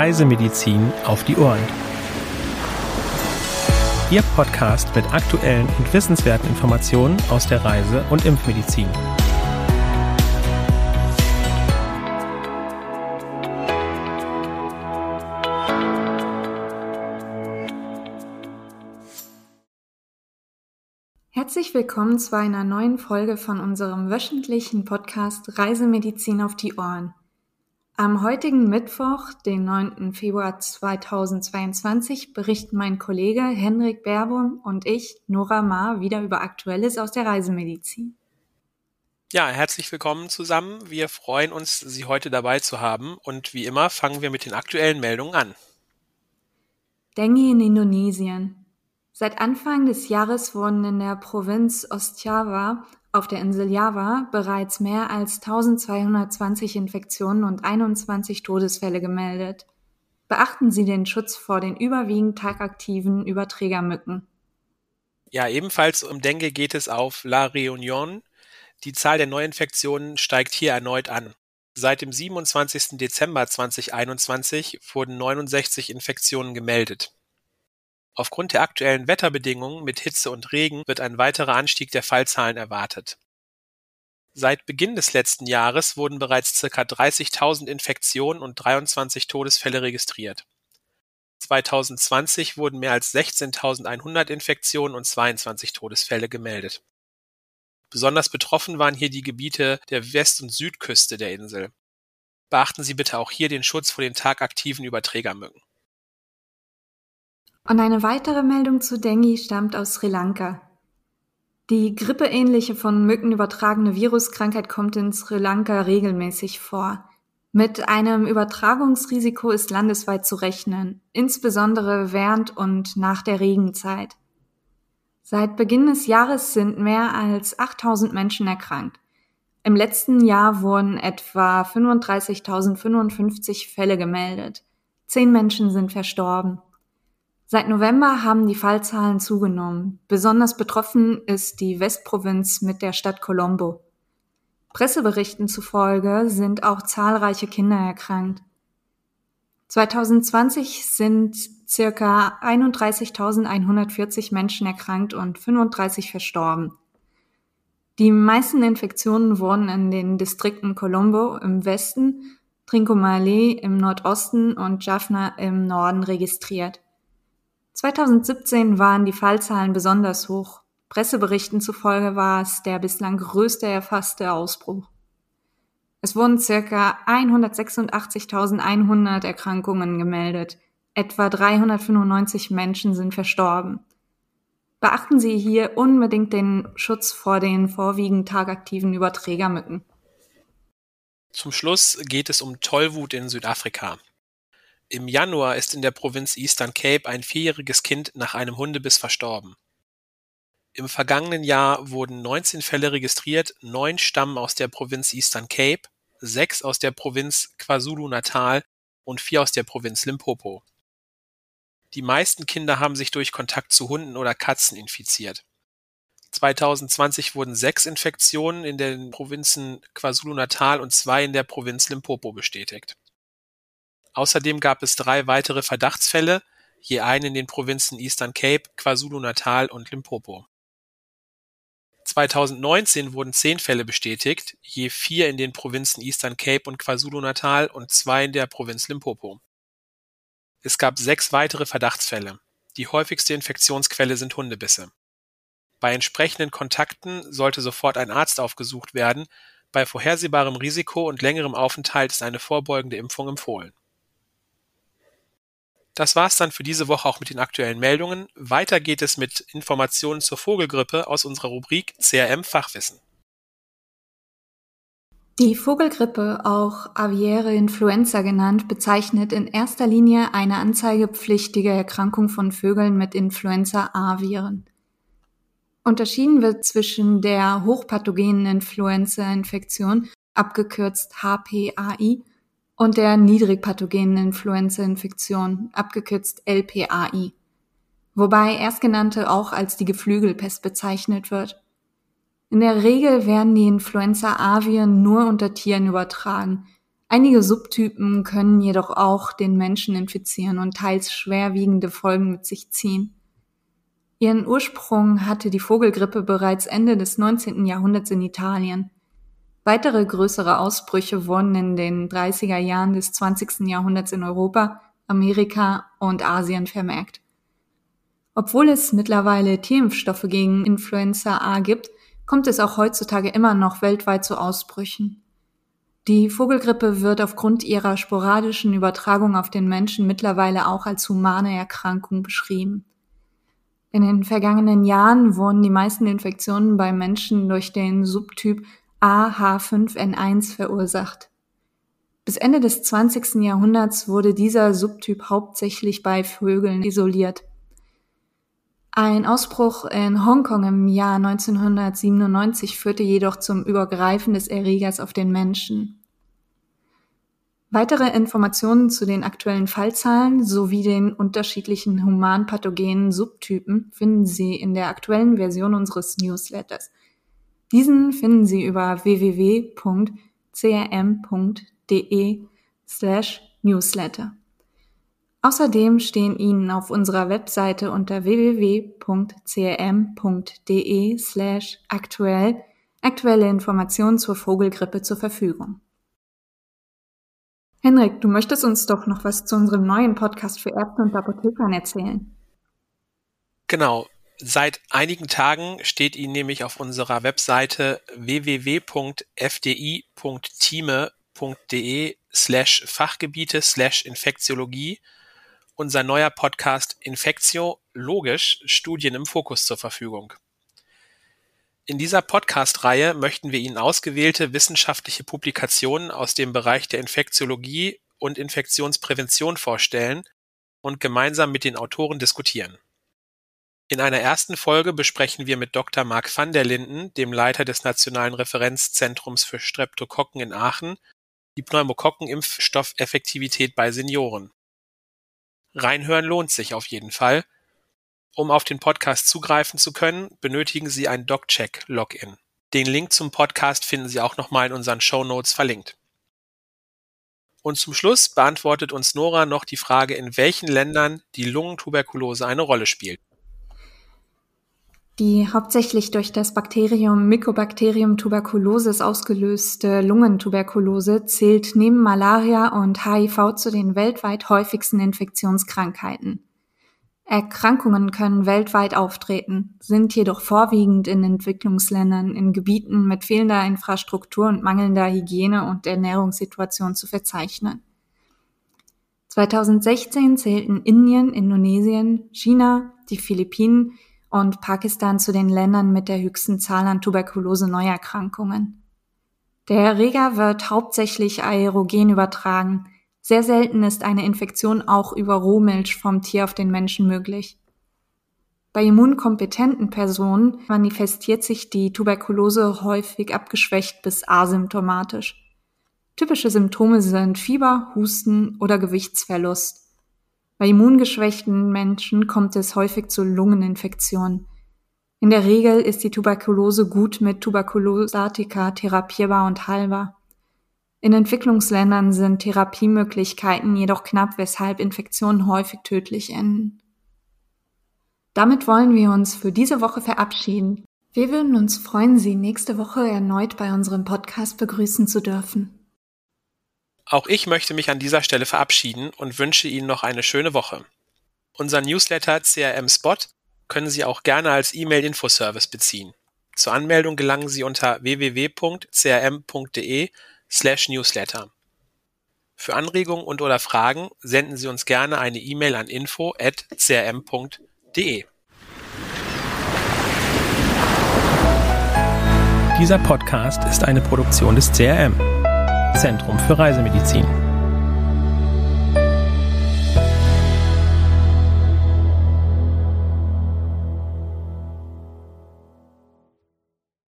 Reisemedizin auf die Ohren. Ihr Podcast mit aktuellen und wissenswerten Informationen aus der Reise- und Impfmedizin. Herzlich willkommen zu einer neuen Folge von unserem wöchentlichen Podcast Reisemedizin auf die Ohren. Am heutigen Mittwoch, den 9. Februar 2022, berichten mein Kollege Henrik Berbum und ich, Nora Ma, wieder über Aktuelles aus der Reisemedizin. Ja, herzlich willkommen zusammen. Wir freuen uns, Sie heute dabei zu haben und wie immer fangen wir mit den aktuellen Meldungen an. Dengue in Indonesien. Seit Anfang des Jahres wurden in der Provinz Ostjava auf der Insel Java bereits mehr als 1220 Infektionen und 21 Todesfälle gemeldet. Beachten Sie den Schutz vor den überwiegend tagaktiven Überträgermücken. Ja, ebenfalls um Dengue geht es auf La Réunion. Die Zahl der Neuinfektionen steigt hier erneut an. Seit dem 27. Dezember 2021 wurden 69 Infektionen gemeldet. Aufgrund der aktuellen Wetterbedingungen mit Hitze und Regen wird ein weiterer Anstieg der Fallzahlen erwartet. Seit Beginn des letzten Jahres wurden bereits circa 30.000 Infektionen und 23 Todesfälle registriert. 2020 wurden mehr als 16.100 Infektionen und 22 Todesfälle gemeldet. Besonders betroffen waren hier die Gebiete der West- und Südküste der Insel. Beachten Sie bitte auch hier den Schutz vor den tagaktiven Überträgermücken. Und eine weitere Meldung zu Dengue stammt aus Sri Lanka. Die grippeähnliche von Mücken übertragene Viruskrankheit kommt in Sri Lanka regelmäßig vor. Mit einem Übertragungsrisiko ist landesweit zu rechnen, insbesondere während und nach der Regenzeit. Seit Beginn des Jahres sind mehr als 8000 Menschen erkrankt. Im letzten Jahr wurden etwa 35.055 Fälle gemeldet. Zehn Menschen sind verstorben. Seit November haben die Fallzahlen zugenommen. Besonders betroffen ist die Westprovinz mit der Stadt Colombo. Presseberichten zufolge sind auch zahlreiche Kinder erkrankt. 2020 sind circa 31.140 Menschen erkrankt und 35 verstorben. Die meisten Infektionen wurden in den Distrikten Colombo im Westen, Trincomalee im Nordosten und Jaffna im Norden registriert. 2017 waren die Fallzahlen besonders hoch. Presseberichten zufolge war es der bislang größte erfasste Ausbruch. Es wurden circa 186.100 Erkrankungen gemeldet. Etwa 395 Menschen sind verstorben. Beachten Sie hier unbedingt den Schutz vor den vorwiegend tagaktiven Überträgermücken. Zum Schluss geht es um Tollwut in Südafrika. Im Januar ist in der Provinz Eastern Cape ein vierjähriges Kind nach einem Hundebiss verstorben. Im vergangenen Jahr wurden 19 Fälle registriert, neun stammen aus der Provinz Eastern Cape, sechs aus der Provinz KwaZulu-Natal und vier aus der Provinz Limpopo. Die meisten Kinder haben sich durch Kontakt zu Hunden oder Katzen infiziert. 2020 wurden sechs Infektionen in den Provinzen KwaZulu-Natal und zwei in der Provinz Limpopo bestätigt. Außerdem gab es drei weitere Verdachtsfälle, je einen in den Provinzen Eastern Cape, KwaZulu-Natal und Limpopo. 2019 wurden zehn Fälle bestätigt, je vier in den Provinzen Eastern Cape und KwaZulu-Natal und zwei in der Provinz Limpopo. Es gab sechs weitere Verdachtsfälle. Die häufigste Infektionsquelle sind Hundebisse. Bei entsprechenden Kontakten sollte sofort ein Arzt aufgesucht werden, bei vorhersehbarem Risiko und längerem Aufenthalt ist eine vorbeugende Impfung empfohlen. Das war's dann für diese Woche auch mit den aktuellen Meldungen. Weiter geht es mit Informationen zur Vogelgrippe aus unserer Rubrik CRM Fachwissen. Die Vogelgrippe, auch aviäre Influenza genannt, bezeichnet in erster Linie eine anzeigepflichtige Erkrankung von Vögeln mit Influenza-A-Viren. Unterschieden wird zwischen der hochpathogenen Influenza-Infektion, abgekürzt HPAI, und der niedrigpathogenen Influenza-Infektion, abgekürzt LPAI, wobei erstgenannte auch als die Geflügelpest bezeichnet wird. In der Regel werden die Influenza-A-Viren nur unter Tieren übertragen. Einige Subtypen können jedoch auch den Menschen infizieren und teils schwerwiegende Folgen mit sich ziehen. Ihren Ursprung hatte die Vogelgrippe bereits Ende des 19. Jahrhunderts in Italien. Weitere größere Ausbrüche wurden in den 30er Jahren des 20. Jahrhunderts in Europa, Amerika und Asien vermerkt. Obwohl es mittlerweile Tierimpfstoffe gegen Influenza A gibt, kommt es auch heutzutage immer noch weltweit zu Ausbrüchen. Die Vogelgrippe wird aufgrund ihrer sporadischen Übertragung auf den Menschen mittlerweile auch als humane Erkrankung beschrieben. In den vergangenen Jahren wurden die meisten Infektionen bei Menschen durch den Subtyp AH5N1 verursacht. Bis Ende des 20. Jahrhunderts wurde dieser Subtyp hauptsächlich bei Vögeln isoliert. Ein Ausbruch in Hongkong im Jahr 1997 führte jedoch zum Übergreifen des Erregers auf den Menschen. Weitere Informationen zu den aktuellen Fallzahlen sowie den unterschiedlichen humanpathogenen Subtypen finden Sie in der aktuellen Version unseres Newsletters. Diesen finden Sie über www.crm.de slash newsletter. Außerdem stehen Ihnen auf unserer Webseite unter www.crm.de slash aktuell aktuelle Informationen zur Vogelgrippe zur Verfügung. Henrik, du möchtest uns doch noch was zu unserem neuen Podcast für Ärzte und Apothekern erzählen. Genau. Seit einigen Tagen steht Ihnen nämlich auf unserer Webseite www.fdi.time.de slash Fachgebiete slash Infektiologie unser neuer Podcast Infektio logisch Studien im Fokus zur Verfügung. In dieser Podcast-Reihe möchten wir Ihnen ausgewählte wissenschaftliche Publikationen aus dem Bereich der Infektiologie und Infektionsprävention vorstellen und gemeinsam mit den Autoren diskutieren. In einer ersten Folge besprechen wir mit Dr. Marc van der Linden, dem Leiter des Nationalen Referenzzentrums für Streptokokken in Aachen, die Pneumokokken-Impfstoffeffektivität bei Senioren. Reinhören lohnt sich auf jeden Fall. Um auf den Podcast zugreifen zu können, benötigen Sie ein DocCheck-Login. Den Link zum Podcast finden Sie auch nochmal in unseren Show Notes verlinkt. Und zum Schluss beantwortet uns Nora noch die Frage, in welchen Ländern die Lungentuberkulose eine Rolle spielt. Die hauptsächlich durch das Bakterium Mycobacterium tuberculosis ausgelöste Lungentuberkulose zählt neben Malaria und HIV zu den weltweit häufigsten Infektionskrankheiten. Erkrankungen können weltweit auftreten, sind jedoch vorwiegend in Entwicklungsländern in Gebieten mit fehlender Infrastruktur und mangelnder Hygiene- und Ernährungssituation zu verzeichnen. 2016 zählten Indien, Indonesien, China, die Philippinen, und Pakistan zu den Ländern mit der höchsten Zahl an Tuberkulose-Neuerkrankungen. Der Erreger wird hauptsächlich aerogen übertragen. Sehr selten ist eine Infektion auch über Rohmilch vom Tier auf den Menschen möglich. Bei immunkompetenten Personen manifestiert sich die Tuberkulose häufig abgeschwächt bis asymptomatisch. Typische Symptome sind Fieber, Husten oder Gewichtsverlust. Bei immungeschwächten Menschen kommt es häufig zu Lungeninfektionen. In der Regel ist die Tuberkulose gut mit Tuberkulosatika therapierbar und heilbar. In Entwicklungsländern sind Therapiemöglichkeiten jedoch knapp, weshalb Infektionen häufig tödlich enden. Damit wollen wir uns für diese Woche verabschieden. Wir würden uns freuen, Sie nächste Woche erneut bei unserem Podcast begrüßen zu dürfen. Auch ich möchte mich an dieser Stelle verabschieden und wünsche Ihnen noch eine schöne Woche. Unser Newsletter CRM Spot können Sie auch gerne als E-Mail-Infoservice beziehen. Zur Anmeldung gelangen Sie unter www.crm.de slash newsletter. Für Anregungen und oder Fragen senden Sie uns gerne eine E-Mail an info at crm.de. Dieser Podcast ist eine Produktion des CRM. Zentrum für Reisemedizin.